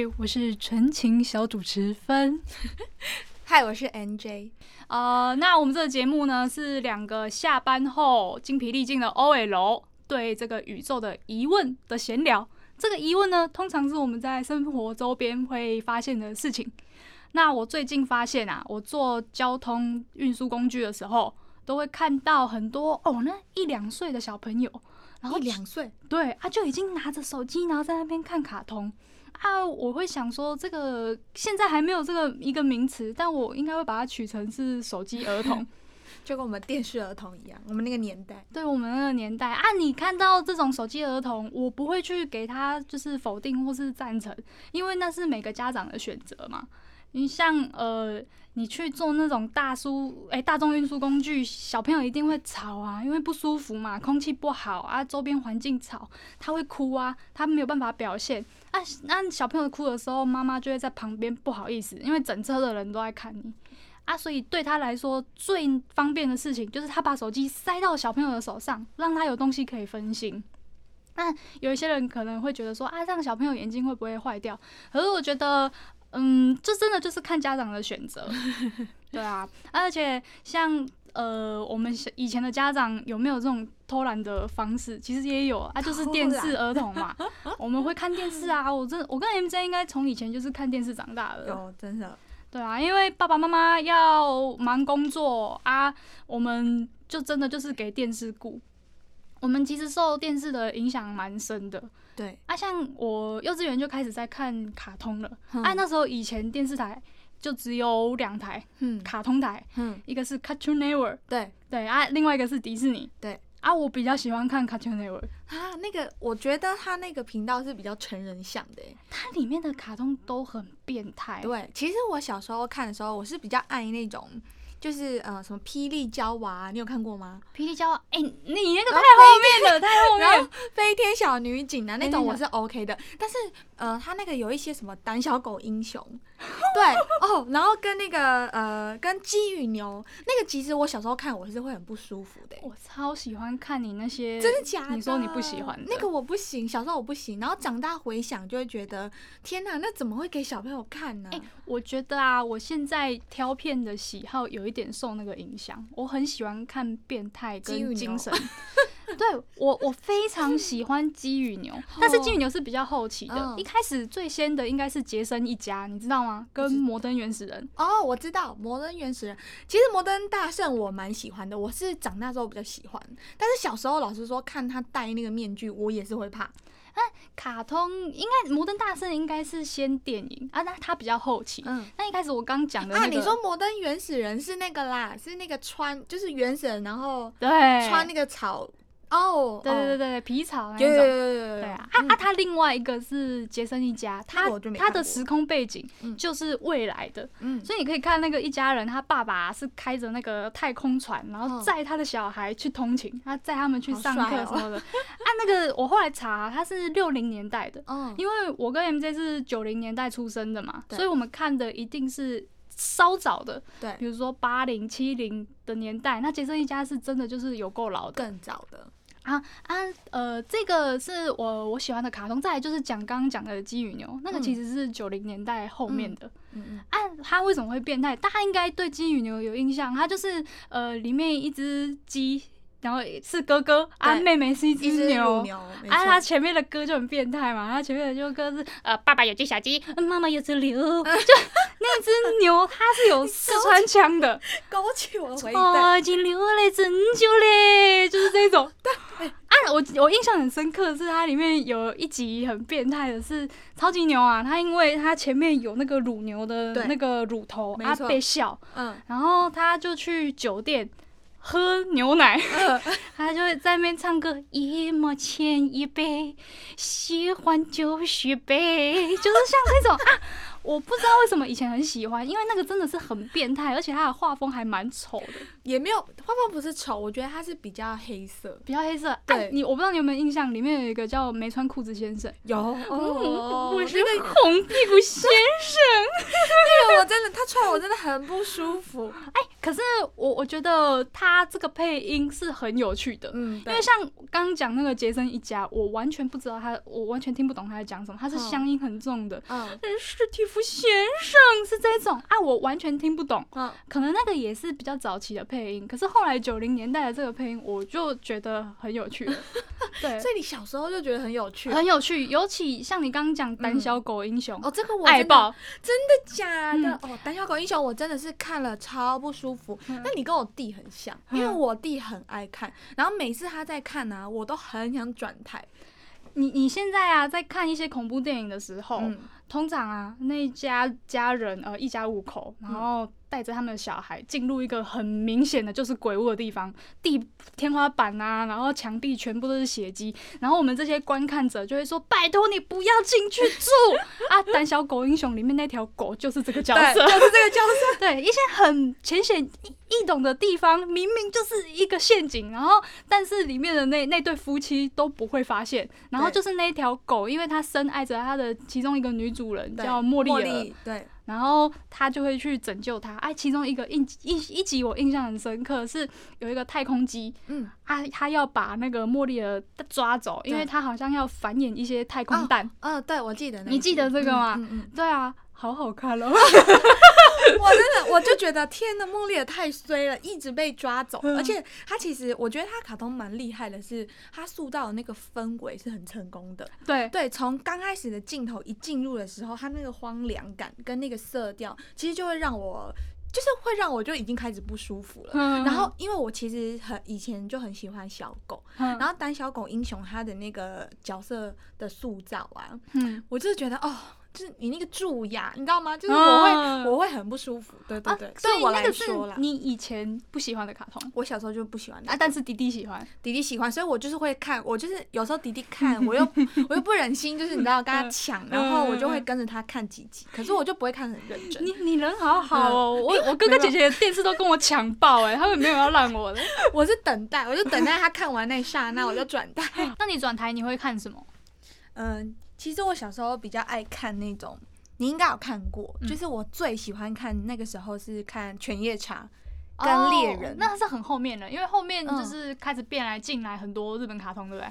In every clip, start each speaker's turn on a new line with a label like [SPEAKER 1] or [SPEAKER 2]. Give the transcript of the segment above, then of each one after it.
[SPEAKER 1] 嗨，我是纯情小主持芬。
[SPEAKER 2] 嗨，我是 NJ。
[SPEAKER 1] 呃，那我们这个节目呢，是两个下班后精疲力尽的 OL 对这个宇宙的疑问的闲聊。这个疑问呢，通常是我们在生活周边会发现的事情。那我最近发现啊，我坐交通运输工具的时候，都会看到很多哦，那一两岁的小朋友。然后
[SPEAKER 2] 一两岁，
[SPEAKER 1] 对啊，就已经拿着手机，然后在那边看卡通啊。我会想说，这个现在还没有这个一个名词，但我应该会把它取成是手机儿童，
[SPEAKER 2] 就跟我们电视儿童一样。我们那个年代，
[SPEAKER 1] 对我们那个年代啊，你看到这种手机儿童，我不会去给他就是否定或是赞成，因为那是每个家长的选择嘛。你像呃，你去坐那种大输哎、大众运输工具，小朋友一定会吵啊，因为不舒服嘛，空气不好啊，周边环境吵，他会哭啊，他没有办法表现啊。那小朋友哭的时候，妈妈就会在旁边不好意思，因为整车的人都在看你啊，所以对他来说最方便的事情就是他把手机塞到小朋友的手上，让他有东西可以分心。那有一些人可能会觉得说啊，这样小朋友眼睛会不会坏掉？可是我觉得。嗯，这真的就是看家长的选择，对啊，而且像呃，我们以前的家长有没有这种偷懒的方式？其实也有啊，就是电视儿童嘛，我们会看电视啊。我真，我跟 MJ 应该从以前就是看电视长大的，
[SPEAKER 2] 有真的，
[SPEAKER 1] 对啊，因为爸爸妈妈要忙工作啊，我们就真的就是给电视顾。我们其实受电视的影响蛮深的。
[SPEAKER 2] 对
[SPEAKER 1] 啊，像我幼稚园就开始在看卡通了。嗯、啊，那时候以前电视台就只有两台，嗯，卡通台，嗯，一个是 Cartoon Network，
[SPEAKER 2] 对
[SPEAKER 1] 对啊，另外一个是迪士尼，
[SPEAKER 2] 对
[SPEAKER 1] 啊，我比较喜欢看 Cartoon Network
[SPEAKER 2] 啊，那个我觉得它那个频道是比较成人向的，
[SPEAKER 1] 它里面的卡通都很变态。
[SPEAKER 2] 对，其实我小时候看的时候，我是比较爱那种。就是呃，什么霹雳娇娃，你有看过吗？
[SPEAKER 1] 霹雳娇娃，哎、欸，你那个太 后面了，太后面。
[SPEAKER 2] 然后飞天小女警啊，那种我是 OK 的。但是呃，他那个有一些什么胆小狗英雄，对哦，然后跟那个呃，跟鸡与牛，那个其实我小时候看我是会很不舒服的。
[SPEAKER 1] 我超喜欢看你那些，
[SPEAKER 2] 真的假的？
[SPEAKER 1] 你说你不喜欢
[SPEAKER 2] 那个我不行，小时候我不行，然后长大回想就会觉得，天哪，那怎么会给小朋友看呢？
[SPEAKER 1] 哎、欸，我觉得啊，我现在挑片的喜好有一。有点受那个影响，我很喜欢看变态跟精神。对我，我非常喜欢鸡与牛，但是鸡与牛是比较后期的。哦、一开始最先的应该是杰森一家，你知道吗？跟摩登原始人。
[SPEAKER 2] 哦，我知道摩登原始人。其实摩登大圣我蛮喜欢的，我是长大之后比较喜欢，但是小时候老实说看他戴那个面具，我也是会怕。
[SPEAKER 1] 那卡通应该《摩登大圣》应该是先电影啊，那它比较后期。嗯，那一开始我刚讲的那
[SPEAKER 2] 你说《摩登原始人》是那个啦，是那个穿就是原始人，然后
[SPEAKER 1] 对
[SPEAKER 2] 穿那个草。哦，oh,
[SPEAKER 1] 对对对对，oh. 皮草那种，对，对，对，对，对，对啊，嗯、啊啊，他另外一个是杰森一家，他他的时空背景就是未来的，嗯，所以你可以看那个一家人，他爸爸是开着那个太空船，然后载他的小孩去通勤，他载他们去上课什么的，哦、啊，那个我后来查，他是六零年代的，嗯，因为我跟 MJ 是九零年代出生的嘛，所以我们看的一定是稍早的，对，比如说八零七零的年代，那杰森一家是真的就是有够老的，
[SPEAKER 2] 更早的。
[SPEAKER 1] 啊啊呃，这个是我我喜欢的卡通。再来就是讲刚刚讲的鸡与牛，那个其实是九零年代后面的。嗯嗯。啊，它为什么会变态？大家应该对鸡与牛有印象。它就是呃，里面一只鸡。然后是哥哥啊，妹妹是一只牛，牛啊，他前面的歌就很变态嘛，他前面的就歌是呃，爸爸有只小鸡，妈妈有只牛，就那只牛它是有四川腔的，
[SPEAKER 2] 勾起我回忆。
[SPEAKER 1] 哦，金牛嘞，拯救嘞，就是这种。对，啊，我我印象很深刻的是它里面有一集很变态的是超级牛啊，它因为它前面有那个乳牛的那个乳头啊被笑，嗯，然后他就去酒店。喝牛奶，他就会在那边唱歌，一毛钱一杯，喜欢就续杯，就是像那种啊。我不知道为什么以前很喜欢，因为那个真的是很变态，而且他的画风还蛮丑的。
[SPEAKER 2] 也没有画风不是丑，我觉得他是比较黑色，
[SPEAKER 1] 比较黑色。对，你我不知道你有没有印象，里面有一个叫没穿裤子先生。
[SPEAKER 2] 有，
[SPEAKER 1] 我是个红屁股先生。
[SPEAKER 2] 那个我真的，他穿我真的很不舒服。哎。
[SPEAKER 1] 可是我我觉得他这个配音是很有趣的，
[SPEAKER 2] 嗯，
[SPEAKER 1] 因为像刚刚讲那个杰森一家，我完全不知道他，我完全听不懂他在讲什么，他是乡音很重的，嗯，史蒂夫先生是这种啊，我完全听不懂，嗯，可能那个也是比较早期的配音，可是后来九零年代的这个配音，我就觉得很有趣，对，
[SPEAKER 2] 所以你小时候就觉得很有趣，
[SPEAKER 1] 很有趣，尤其像你刚刚讲胆小狗英雄，
[SPEAKER 2] 哦，这个我
[SPEAKER 1] 爱爆，
[SPEAKER 2] 真的假的？哦，胆小狗英雄我真的是看了超不舒服，那你跟我弟很像，因为我弟很爱看，然后每次他在看呢，我都很想转台。
[SPEAKER 1] 你你现在啊，在看一些恐怖电影的时候，通常啊，那一家家人呃一家五口，然后。带着他们的小孩进入一个很明显的就是鬼屋的地方，地天花板啊，然后墙壁全部都是血迹，然后我们这些观看者就会说：“拜托你不要进去住 啊！”胆小狗英雄里面那条狗就是这个角色，
[SPEAKER 2] 就是这个角色。
[SPEAKER 1] 对，一些很浅显易懂的地方，明明就是一个陷阱，然后但是里面的那那对夫妻都不会发现，然后就是那条狗，因为它深爱着它的其中一个女主人叫茉莉儿，
[SPEAKER 2] 对。
[SPEAKER 1] 然后他就会去拯救他。哎，其中一个印一一集我印象很深刻，是有一个太空机，嗯，他他要把那个茉莉儿抓走，因为他好像要繁衍一些太空蛋。
[SPEAKER 2] 嗯、哦哦，对，我记得。
[SPEAKER 1] 你记得这个吗？
[SPEAKER 2] 嗯嗯嗯、
[SPEAKER 1] 对啊。好好看哦，
[SPEAKER 2] 我真的我就觉得天呐，茉莉也太衰了，一直被抓走。而且他其实，我觉得他卡通蛮厉害的，是他塑造的那个氛围是很成功的。
[SPEAKER 1] 对
[SPEAKER 2] 对，从刚开始的镜头一进入的时候，他那个荒凉感跟那个色调，其实就会让我，就是会让我就已经开始不舒服了。然后，因为我其实很以前就很喜欢小狗，然后胆小狗英雄他的那个角色的塑造啊，嗯，我就是觉得哦。就是你那个蛀牙，你知道吗？就是我会、嗯、我会很不舒服，对对对。啊、对我来说啦，
[SPEAKER 1] 你以前不喜欢的卡通，
[SPEAKER 2] 我小时候就不喜欢
[SPEAKER 1] 啊，但是迪迪喜欢，
[SPEAKER 2] 迪迪喜欢，所以我就是会看，我就是有时候迪迪看，我又我又不忍心，就是你知道跟他抢，嗯、然后我就会跟着他看几集，可是我就不会看很认真。
[SPEAKER 1] 你你人好好哦，嗯、我我哥哥姐姐的电视都跟我抢爆哎，他们没有要让我的，
[SPEAKER 2] 我是等待，我就等待他看完那一刹那，我就转台。
[SPEAKER 1] 那你转台你会看什么？
[SPEAKER 2] 嗯，其实我小时候比较爱看那种。你应该有看过，嗯、就是我最喜欢看那个时候是看《犬夜叉》跟《猎人》，
[SPEAKER 1] 哦，那是很后面的，因为后面就是开始变来进来很多日本卡通，对不对？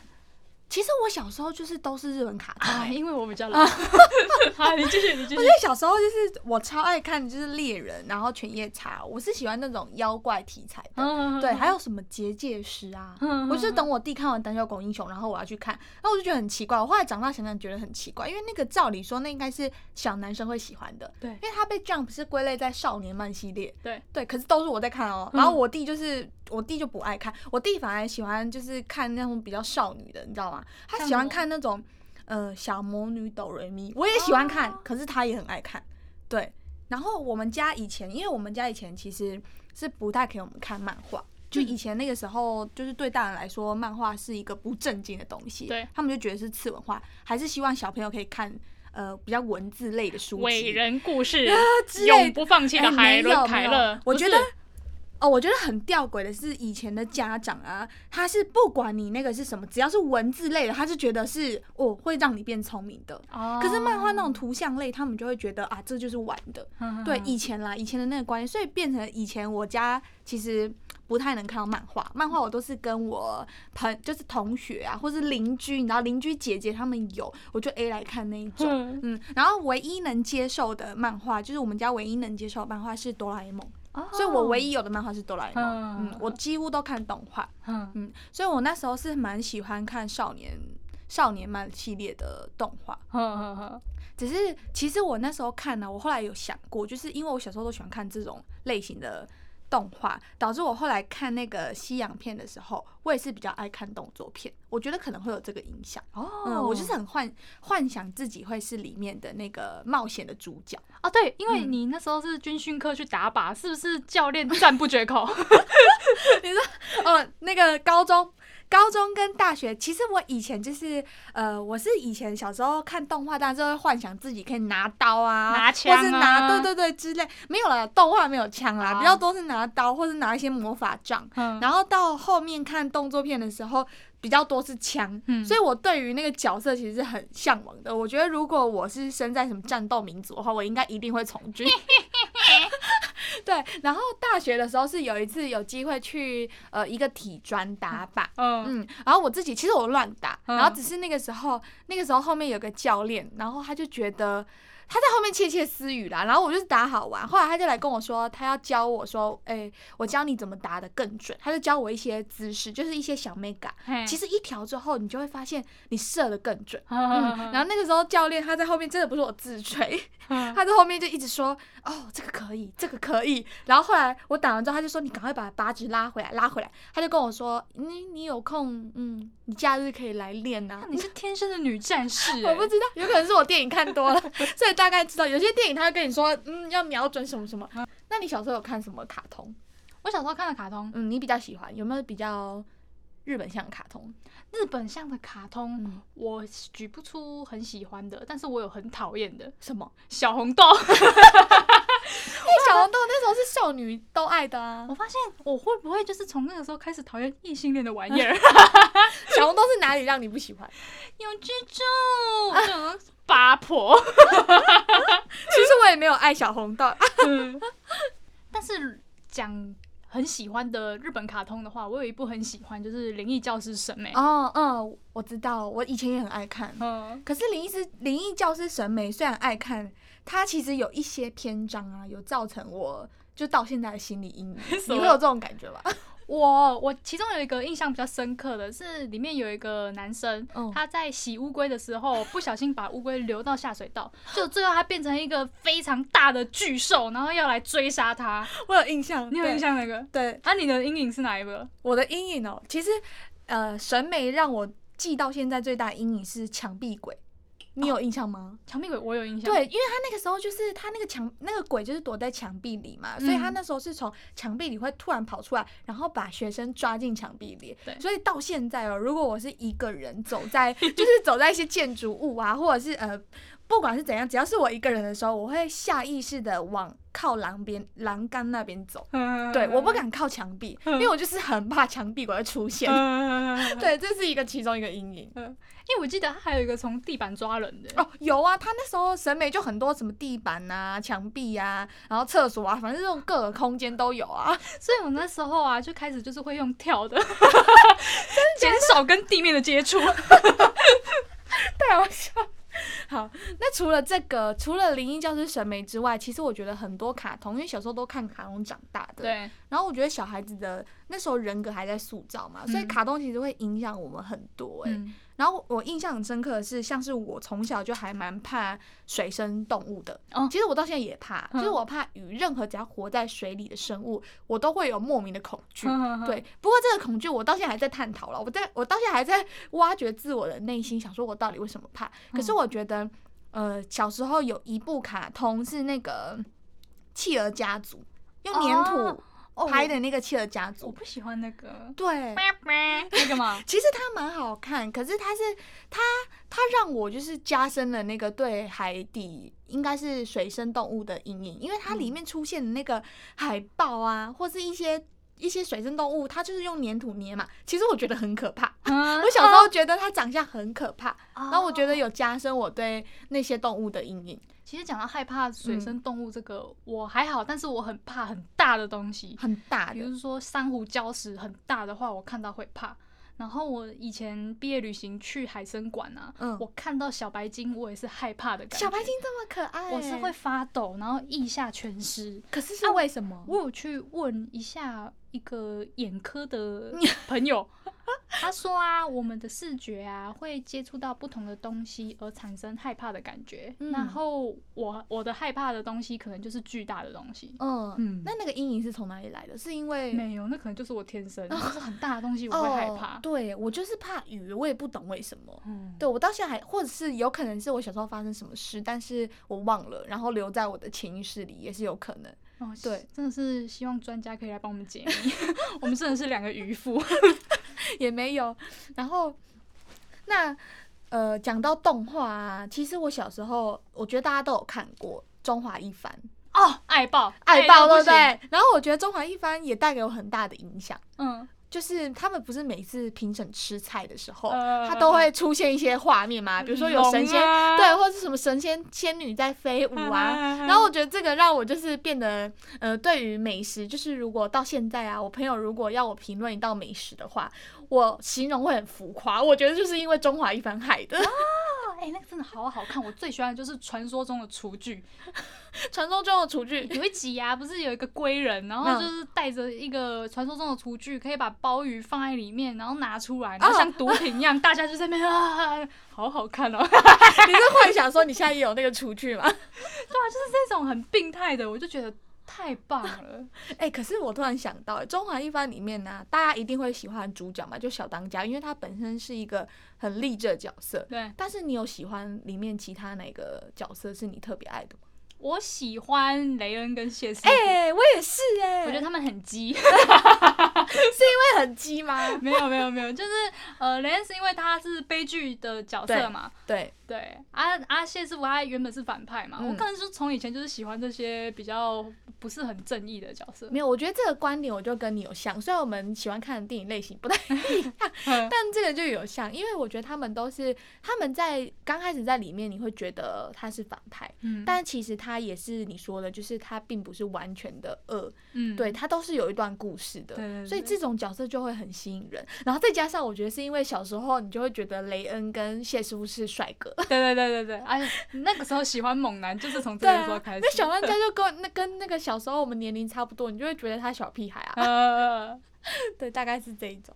[SPEAKER 2] 其实我小时候就是都是日本卡通，
[SPEAKER 1] 啊，因为我比较老。好，你继续，你继续。
[SPEAKER 2] 我觉得小时候就是我超爱看，就是猎人，然后犬夜叉，我是喜欢那种妖怪题材的。嗯、对，还有什么结界师啊？嗯、我就是等我弟看完《胆小狗英雄》，然后我要去看，然后我就觉得很奇怪。我后来长大想想，觉得很奇怪，因为那个照理说那应该是小男生会喜欢的。对，因为他被 Jump 是归类在少年漫系列。对对，可是都是我在看哦。然后我弟就是。我弟就不爱看，我弟反而喜欢就是看那种比较少女的，你知道吗？他喜欢看那种呃小魔女哆瑞咪，我也喜欢看，可是他也很爱看。对，然后我们家以前，因为我们家以前其实是不太给我们看漫画，就以前那个时候，就是对大人来说，漫画是一个不正经的东西，对，他们就觉得是次文化，还是希望小朋友可以看呃比较文字类的书籍，
[SPEAKER 1] 伟人故事，永不放弃的海伦凯勒，
[SPEAKER 2] 我觉得。哦，我觉得很吊诡的是，以前的家长啊，他是不管你那个是什么，只要是文字类的，他就觉得是哦会让你变聪明的。哦。可是漫画那种图像类，他们就会觉得啊，这就是玩的。嗯。对，以前啦，以前的那个观念，所以变成以前我家其实不太能看到漫画，漫画我都是跟我朋就是同学啊，或是邻居，你知道邻居姐姐他们有，我就 A 来看那一种。嗯。嗯。然后唯一能接受的漫画，就是我们家唯一能接受的漫画是哆啦 A 梦。所以，我唯一有的漫画是哆啦 A 梦，嗯，我几乎都看动画，嗯，所以我那时候是蛮喜欢看少年少年漫系列的动画，只是其实我那时候看呢，我后来有想过，就是因为我小时候都喜欢看这种类型的。动画导致我后来看那个西洋片的时候，我也是比较爱看动作片。我觉得可能会有这个影响。哦，嗯，我就是很幻幻想自己会是里面的那个冒险的主角。
[SPEAKER 1] 哦，对，因为你那时候是军训课去打靶，是不是教练赞不绝口？
[SPEAKER 2] 你说，哦，那个高中。高中跟大学，其实我以前就是，呃，我是以前小时候看动画，当然就会幻想自己可以拿刀啊，
[SPEAKER 1] 拿枪啊，
[SPEAKER 2] 或是拿对对对之类，没有了，动画没有枪啦，比较多是拿刀或是拿一些魔法杖，然后到后面看动作片的时候，比较多是枪，所以我对于那个角色其实是很向往的。我觉得如果我是生在什么战斗民族的话，我应该一定会从军。对，然后大学的时候是有一次有机会去呃一个体专打靶，嗯嗯，然后我自己其实我乱打，然后只是那个时候那个时候后面有个教练，然后他就觉得。他在后面窃窃私语啦，然后我就是打好玩，后来他就来跟我说，他要教我说，哎、欸，我教你怎么打得更准，他就教我一些姿势，就是一些小美感。其实一调之后，你就会发现你射的更准。嗯，然后那个时候教练他在后面真的不是我自吹，他在后面就一直说，哦，这个可以，这个可以。然后后来我打完之后，他就说，你赶快把靶纸拉回来，拉回来。他就跟我说，你你有空，嗯，你假日可以来练呐、啊。
[SPEAKER 1] 你是天生的女战士、欸，
[SPEAKER 2] 我不知道，有可能是我电影看多了，所以。大概知道有些电影他会跟你说，嗯，要瞄准什么什么。那你小时候有看什么卡通？
[SPEAKER 1] 我小时候看的卡通，
[SPEAKER 2] 嗯，你比较喜欢有没有比较日本向的卡通？
[SPEAKER 1] 日本向的卡通，嗯、我举不出很喜欢的，但是我有很讨厌的。
[SPEAKER 2] 什么？
[SPEAKER 1] 小红豆。
[SPEAKER 2] 因为小红豆那时候是少女都爱的啊。
[SPEAKER 1] 我发现我会不会就是从那个时候开始讨厌异性恋的玩意儿？
[SPEAKER 2] 小红豆是哪里让你不喜欢？
[SPEAKER 1] 有蜘蛛。八婆，
[SPEAKER 2] 其实我也没有爱小红豆，
[SPEAKER 1] 嗯，但是讲很喜欢的日本卡通的话，我有一部很喜欢，就是《灵异教师审美》。
[SPEAKER 2] 哦，嗯，我知道，我以前也很爱看。嗯，可是《灵异师灵异教师审美》虽然爱看，它其实有一些篇章啊，有造成我就到现在的心理阴影。你会有这种感觉吗？
[SPEAKER 1] 我我其中有一个印象比较深刻的是，里面有一个男生，嗯、他在洗乌龟的时候不小心把乌龟流到下水道，就最后他变成一个非常大的巨兽，然后要来追杀他。
[SPEAKER 2] 我有印象，
[SPEAKER 1] 你有印象那个？
[SPEAKER 2] 对，
[SPEAKER 1] 那、啊、你的阴影是哪一个？
[SPEAKER 2] 我的阴影哦，其实呃，审美让我记到现在最大的阴影是墙壁鬼。你有印象吗？
[SPEAKER 1] 墙壁鬼我有印象。
[SPEAKER 2] 对，因为他那个时候就是他那个墙那个鬼就是躲在墙壁里嘛，所以他那时候是从墙壁里会突然跑出来，然后把学生抓进墙壁里。对，所以到现在哦，如果我是一个人走在，就是走在一些建筑物啊，或者是呃。不管是怎样，只要是我一个人的时候，我会下意识的往靠栏边栏杆那边走。对，我不敢靠墙壁，因为我就是很怕墙壁鬼会出现。对，这是一个其中一个阴影。
[SPEAKER 1] 因为我记得他还有一个从地板抓人的。
[SPEAKER 2] 哦，有啊，他那时候审美就很多，什么地板啊、墙壁啊，然后厕所啊，反正这种各个空间都有啊。
[SPEAKER 1] 所以我那时候啊，就开始就是会用跳的，减少跟地面的接触。
[SPEAKER 2] 太好笑。好，那除了这个，除了灵异教师审美之外，其实我觉得很多卡通，因为小时候都看卡通长大的。对。然后我觉得小孩子的那时候人格还在塑造嘛，所以卡通其实会影响我们很多哎、然后我印象很深刻的是，像是我从小就还蛮怕水生动物的。其实我到现在也怕，就是我怕鱼，任何只要活在水里的生物，我都会有莫名的恐惧。对，不过这个恐惧我到现在还在探讨了，我在我到现在还在挖掘自我的内心，想说我到底为什么怕。可是我觉得，呃，小时候有一部卡通是那个企鹅家族，用粘土。拍的那个企鹅家族，
[SPEAKER 1] 我不喜欢那个。
[SPEAKER 2] 对，
[SPEAKER 1] 那个嘛，
[SPEAKER 2] 其实它蛮好看，可是它是它它让我就是加深了那个对海底应该是水生动物的阴影，因为它里面出现的那个海豹啊，或是一些一些水生动物，它就是用粘土捏嘛。其实我觉得很可怕，我小时候觉得它长相很可怕，然后我觉得有加深我对那些动物的阴影。
[SPEAKER 1] 其实讲到害怕水生动物这个，嗯、我还好，但是我很怕很大的东西，
[SPEAKER 2] 很大，
[SPEAKER 1] 比如说珊瑚礁石很大的话，我看到会怕。然后我以前毕业旅行去海生馆啊，嗯、我看到小白鲸，我也是害怕的感觉。
[SPEAKER 2] 小白鲸这么可爱，
[SPEAKER 1] 我是会发抖，然后腋下全湿。
[SPEAKER 2] 可是是为什么？啊、
[SPEAKER 1] 我有去问一下一个眼科的 朋友。他说啊，我们的视觉啊会接触到不同的东西而产生害怕的感觉。嗯、然后我我的害怕的东西可能就是巨大的东西。嗯
[SPEAKER 2] 嗯，那那个阴影是从哪里来的？是因为
[SPEAKER 1] 没有，那可能就是我天生，就是很大的东西我会害怕。
[SPEAKER 2] 哦、对，我就是怕雨，我也不懂为什么。嗯，对，我到现在还，或者是有可能是我小时候发生什么事，但是我忘了，然后留在我的潜意识里也是有可能。
[SPEAKER 1] 哦，对，真的是希望专家可以来帮我们解密。我们真的是两个渔夫。
[SPEAKER 2] 也没有，然后那呃，讲到动画啊，其实我小时候我觉得大家都有看过《中华一番》
[SPEAKER 1] 哦，爱爆
[SPEAKER 2] 爱爆，对不对？然后我觉得《中华一番》也带给我很大的影响。嗯，就是他们不是每次评审吃菜的时候，
[SPEAKER 1] 呃、
[SPEAKER 2] 他都会出现一些画面嘛，比如说有神仙，
[SPEAKER 1] 啊、
[SPEAKER 2] 对，或者是什么神仙仙女在飞舞啊。然后我觉得这个让我就是变得，呃，对于美食，就是如果到现在啊，我朋友如果要我评论一道美食的话，我形容会很浮夸。我觉得就是因为中华一番害的。
[SPEAKER 1] 哎、欸，那个真的好好看，我最喜欢的就是传说中的厨具。
[SPEAKER 2] 传说中的厨具
[SPEAKER 1] 有一集啊，不是有一个龟人，然后就是带着一个传说中的厨具，可以把鲍鱼放在里面，然后拿出来，然后像毒品一样，大家就在那边啊，好好看哦。
[SPEAKER 2] 你是幻想说你现在也有那个厨具吗？对
[SPEAKER 1] 啊，就是这种很病态的，我就觉得。太棒了，
[SPEAKER 2] 哎、欸！可是我突然想到，《中华一番》里面呢、啊，大家一定会喜欢主角嘛，就小当家，因为他本身是一个很励志的角色。
[SPEAKER 1] 对。
[SPEAKER 2] 但是你有喜欢里面其他哪个角色是你特别爱的吗？
[SPEAKER 1] 我喜欢雷恩跟谢师傅。
[SPEAKER 2] 哎、欸，我也是哎、欸，
[SPEAKER 1] 我觉得他们很鸡。是
[SPEAKER 2] 因为很鸡吗？
[SPEAKER 1] 没有没有没有，就是呃，雷恩是因为他是悲剧的角色嘛。
[SPEAKER 2] 对
[SPEAKER 1] 对。对阿阿，谢师傅他原本是反派嘛，嗯、我可能是从以前就是喜欢这些比较不是很正义的角色。
[SPEAKER 2] 没有，我觉得这个观点我就跟你有像，虽然我们喜欢看的电影类型不太一样 但这个就有像，因为我觉得他们都是他们在刚开始在里面你会觉得他是反派，嗯，但其实他。也是你说的，就是他并不是完全的恶，嗯，对，他都是有一段故事的，所以这种角色就会很吸引人。然后再加上，我觉得是因为小时候你就会觉得雷恩跟谢师傅是帅哥，
[SPEAKER 1] 对 对对对对，哎，那个时候喜欢猛男就是从这个时候开始。啊、
[SPEAKER 2] 那小当家就跟那跟那个小时候我们年龄差不多，你就会觉得他小屁孩啊，
[SPEAKER 1] 呃、
[SPEAKER 2] 对，大概是这一种。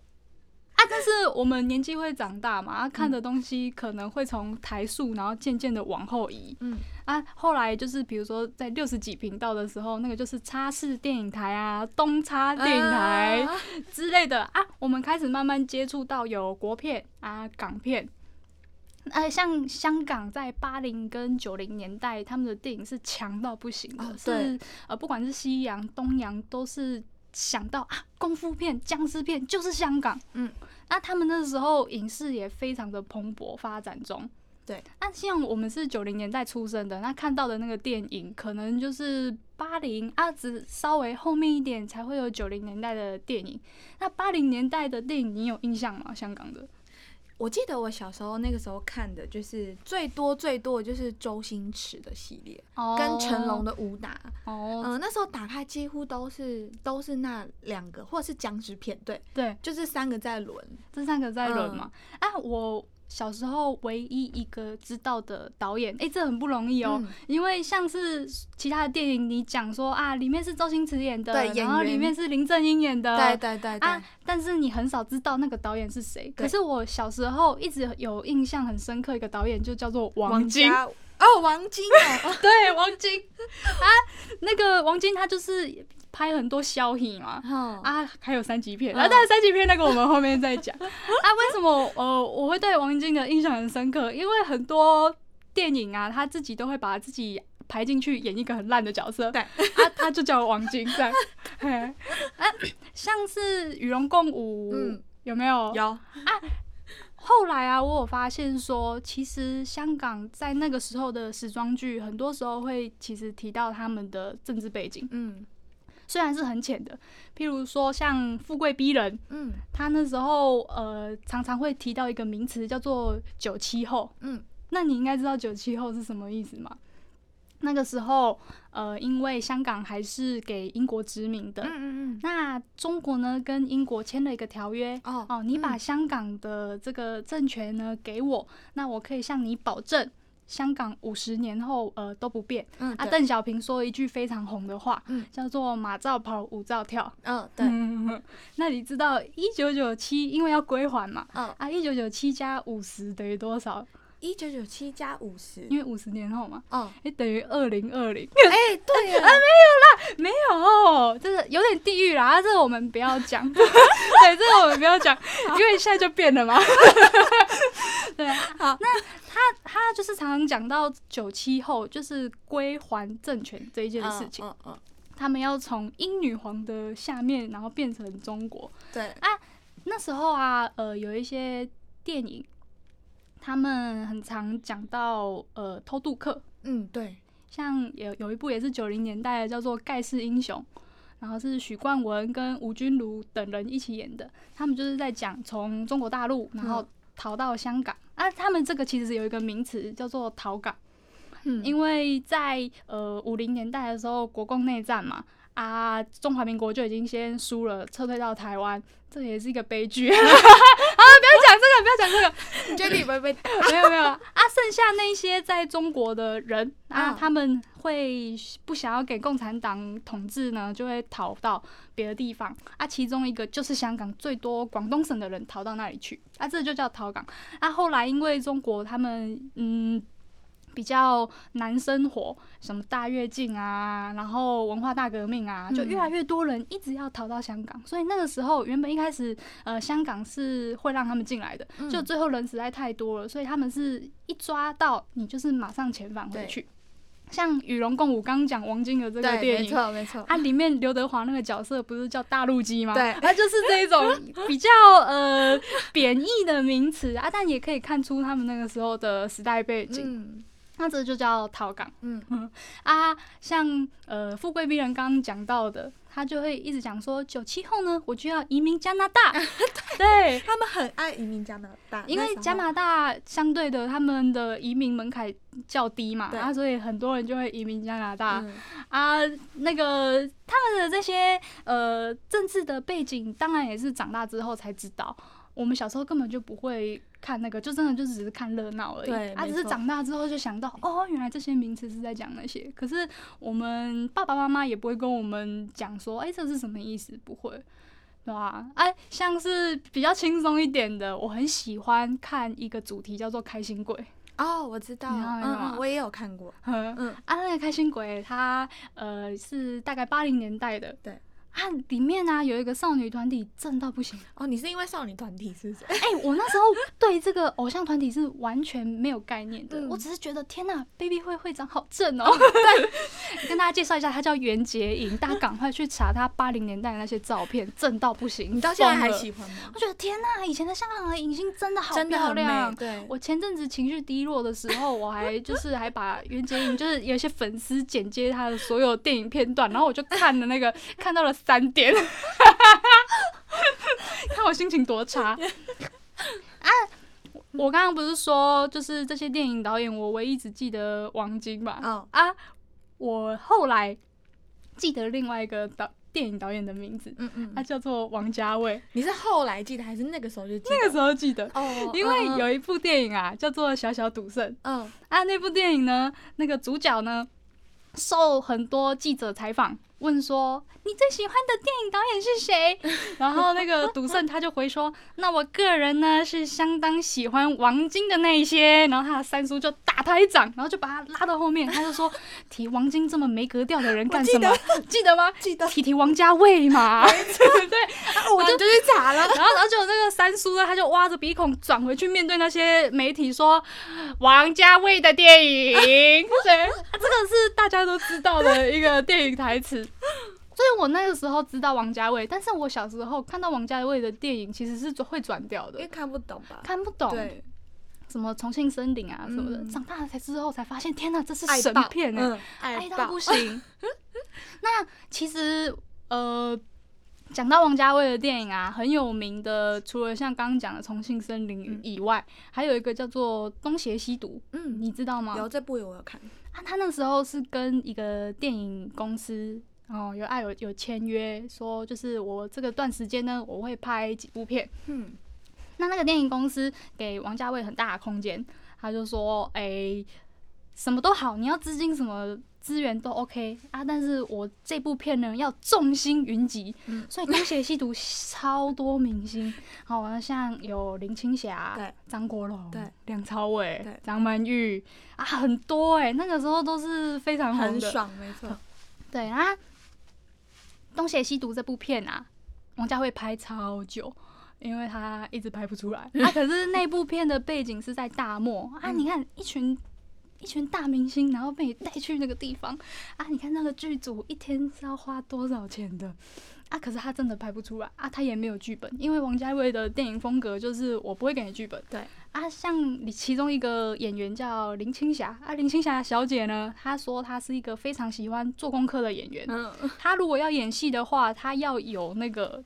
[SPEAKER 1] 啊，但是我们年纪会长大嘛，啊，看的东西可能会从台数，然后渐渐的往后移。嗯，啊，后来就是比如说在六十几频道的时候，那个就是插视电影台啊，东插电影台之类的啊，我们开始慢慢接触到有国片啊、港片，哎、啊，像香港在八零跟九零年代，他们的电影是强到不行的，哦、是呃，不管是西洋、东洋都是。想到啊，功夫片、僵尸片就是香港，嗯，那他们那时候影视也非常的蓬勃发展中，
[SPEAKER 2] 对。
[SPEAKER 1] 那像我们是九零年代出生的，那看到的那个电影可能就是八零啊，只稍微后面一点才会有九零年代的电影。那八零年代的电影你有印象吗？香港的？
[SPEAKER 2] 我记得我小时候那个时候看的，就是最多最多的就是周星驰的系列，oh, 跟成龙的武打。哦，嗯，那时候打开几乎都是都是那两个，或者是僵尸片，对
[SPEAKER 1] 对，
[SPEAKER 2] 就是三个在轮，
[SPEAKER 1] 这三个在轮嘛。嗯、啊，我。小时候唯一一个知道的导演，哎、欸，这很不容易哦、因为像是其他的电影，你讲说啊，里面是周星驰演的，
[SPEAKER 2] 对，
[SPEAKER 1] 然后里面是林正英演的，
[SPEAKER 2] 对对对对，
[SPEAKER 1] 啊，但是你很少知道那个导演是谁。可是我小时候一直有印象很深刻一个导演，就叫做王晶。
[SPEAKER 2] 王哦，王晶哦，
[SPEAKER 1] 对，王晶。啊，那个王晶他就是。拍很多消息嘛，哦、啊，还有三级片，然后但是三级片那个我们后面再讲。啊，为什么呃我会对王晶的印象很深刻？因为很多电影啊，他自己都会把自己排进去演一个很烂的角色，对，啊，他就叫王晶这样。嘿，啊，像是与龙共舞，嗯，有没有？
[SPEAKER 2] 有
[SPEAKER 1] 啊。后来啊，我有发现说，其实香港在那个时候的时装剧，很多时候会其实提到他们的政治背景，嗯。虽然是很浅的，譬如说像富贵逼人，嗯，他那时候呃常常会提到一个名词叫做“九七后”，嗯，那你应该知道“九七后”是什么意思吗？那个时候呃，因为香港还是给英国殖民的，嗯嗯嗯，那中国呢跟英国签了一个条约，哦哦，你把香港的这个政权呢给我，那我可以向你保证。香港五十年后，呃都不变。嗯，啊，邓小平说了一句非常红的话，嗯，叫做“马照跑，舞照跳”。
[SPEAKER 2] 嗯，对。
[SPEAKER 1] 那你知道一九九七因为要归还嘛？嗯，啊，一九九七加五十等于多少？
[SPEAKER 2] 一九九七加五十，
[SPEAKER 1] 因为五十年后嘛。哦，哎，等于二零二零。
[SPEAKER 2] 哎，对
[SPEAKER 1] 啊，没有啦，没有，就是有点地狱啦。啊，这个我们不要讲。对，这个我们不要讲，因为现在就变了嘛。对，好，那。他他就是常常讲到九七后就是归还政权这一件事情，嗯嗯，他们要从英女皇的下面，然后变成中国。
[SPEAKER 2] 对
[SPEAKER 1] 啊，那时候啊，呃，有一些电影，他们很常讲到呃偷渡客，
[SPEAKER 2] 嗯，对，
[SPEAKER 1] 像有有一部也是九零年代的，叫做《盖世英雄》。然后是许冠文跟吴君如等人一起演的。他们就是在讲从中国大陆然后逃到香港、嗯、啊，他们这个其实有一个名词叫做“逃港”，嗯，因为在呃五零年代的时候，国共内战嘛。啊，中华民国就已经先输了，撤退到台湾，这也是一个悲剧啊！不要讲这个，
[SPEAKER 2] 你觉得你会被？
[SPEAKER 1] 没有没有啊！剩下那些在中国的人啊，他们会不想要给共产党统治呢，就会逃到别的地方啊。其中一个就是香港，最多广东省的人逃到那里去啊，这就叫逃港啊。后来因为中国他们嗯。比较难生活，什么大跃进啊，然后文化大革命啊，就越来越多人一直要逃到香港。嗯、所以那个时候，原本一开始，呃，香港是会让他们进来的，就最后人实在太多了，所以他们是一抓到你就是马上遣返回去。像《与龙共舞》，刚刚讲王晶的这个电影，
[SPEAKER 2] 没错没错，
[SPEAKER 1] 它、啊、里面刘德华那个角色不是叫大陆鸡吗？
[SPEAKER 2] 对，
[SPEAKER 1] 他就是这一种 比较呃贬义的名词啊，但也可以看出他们那个时候的时代背景。嗯那这就叫逃港，嗯。嗯 啊，像呃富贵逼人刚刚讲到的，他就会一直讲说九七后呢，我就要移民加拿大，对，
[SPEAKER 2] 对他们很爱移民加拿大，
[SPEAKER 1] 因为加拿大相对的他们的移民门槛较低嘛，啊，所以很多人就会移民加拿大，嗯、啊，那个他们的这些呃政治的背景，当然也是长大之后才知道。我们小时候根本就不会看那个，就真的就只是看热闹而已。对，啊，只是长大之后就想到，哦，原来这些名词是在讲那些。可是我们爸爸妈妈也不会跟我们讲说，哎，这是什么意思？不会，对吧？哎，像是比较轻松一点的，我很喜欢看一个主题叫做《开心鬼》。
[SPEAKER 2] 哦，我知道，嗯嗯，我也有看过。嗯嗯，
[SPEAKER 1] 啊，那个《开心鬼》它呃是大概八零年代的。对。啊，里面啊有一个少女团体正到不行
[SPEAKER 2] 哦。你是因为少女团体是不是？
[SPEAKER 1] 哎、欸，我那时候对这个偶像团体是完全没有概念的，嗯、我只是觉得天呐，Baby 会会长好正哦。对，跟大家介绍一下，他叫袁洁莹，大家赶快去查他八零年代的那些照片，正到不行。
[SPEAKER 2] 你到现在还喜欢吗？
[SPEAKER 1] 我觉得天呐，以前的香港的影星真的好漂亮。对，我前阵子情绪低落的时候，我还就是还把袁洁莹，就是有一些粉丝剪接他的所有电影片段，然后我就看了那个，看到了三点。看我心情多差啊！我刚刚不是说，就是这些电影导演，我唯一只记得王晶嘛。Oh. 啊，我后来记得另外一个导电影导演的名字，嗯嗯，他叫做王家卫。
[SPEAKER 2] 你是后来记得，还是那个时候就记得？
[SPEAKER 1] 那个时候记得哦，oh, 因为有一部电影啊，叫做《小小赌圣》。嗯，oh. 啊，那部电影呢，那个主角呢，受很多记者采访。问说你最喜欢的电影导演是谁？然后那个赌圣他就回说，那我个人呢是相当喜欢王晶的那一些。然后他的三叔就打他一掌，然后就把他拉到后面，他就说提王晶这么没格调的人干什么？记得，吗？记得提提王家卫嘛？对不对？我就就去查了。然后然后就那个三叔呢，他就挖着鼻孔转回去面对那些媒体说王家卫的电影。对，这个是大家都知道的一个电影台词。所以我那个时候知道王家卫，但是我小时候看到王家卫的电影其实是会转掉的，
[SPEAKER 2] 因为看不懂吧？
[SPEAKER 1] 看不懂，
[SPEAKER 2] 对，
[SPEAKER 1] 什么重庆森林啊什么的，嗯、长大了才之后才发现，天哪，这是神片哎、欸，爱到、不行。那其实呃，讲到王家卫的电影啊，很有名的，除了像刚刚讲的重庆森林以外，嗯、还有一个叫做《东邪西毒》，嗯，你知道吗？
[SPEAKER 2] 有这部我有看。
[SPEAKER 1] 啊，他那时候是跟一个电影公司。哦，有爱有有签约，说就是我这个段时间呢，我会拍几部片。嗯，那那个电影公司给王家卫很大的空间，他就说，哎、欸，什么都好，你要资金什么资源都 OK 啊，但是我这部片呢要众星云集，嗯、所以东邪西毒超多明星，好，像有林青霞、对，张国荣、对，梁朝伟、对，张曼玉啊，很多哎、欸，那个时候都是非常红的，
[SPEAKER 2] 很爽，没错，
[SPEAKER 1] 对啊。《东邪西毒》这部片啊，王家卫拍超久，因为他一直拍不出来。啊，可是那部片的背景是在大漠。啊，你看一群一群大明星，然后被你带去那个地方。啊，你看那个剧组一天是要花多少钱的。啊？可是他真的拍不出来。啊，他也没有剧本，因为王家卫的电影风格就是我不会给你剧本，对啊，像你其中一个演员叫林青霞啊，林青霞小姐呢，她说她是一个非常喜欢做功课的演员。嗯，她如果要演戏的话，她要有那个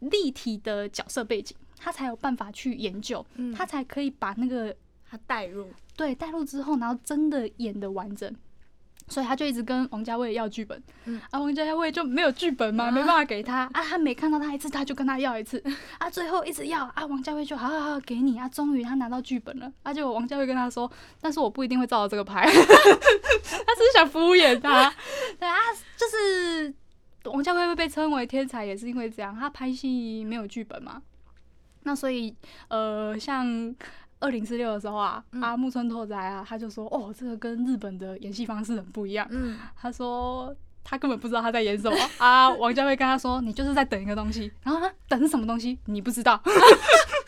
[SPEAKER 1] 立体的角色背景，她才有办法去研究，她才可以把那个
[SPEAKER 2] 她带入。
[SPEAKER 1] 对，带入之后，然后真的演的完整。所以他就一直跟王家卫要剧本，嗯、啊，王家卫就没有剧本嘛，没办法给他。啊，他每看到他一次，他就跟他要一次，啊，最后一直要啊，王家卫就好好好给你啊，终于他拿到剧本了，啊，就王家卫跟他说，但是我不一定会照着这个拍，他只是想敷衍他，对啊，就是王家卫会被称为天才，也是因为这样，他拍戏没有剧本嘛，那所以呃，像。二零四六的时候啊，嗯、啊木村拓哉啊，他就说哦，这个跟日本的演戏方式很不一样。嗯，他说他根本不知道他在演什么啊。王家卫跟他说，你就是在等一个东西，然后他等什么东西你不知道。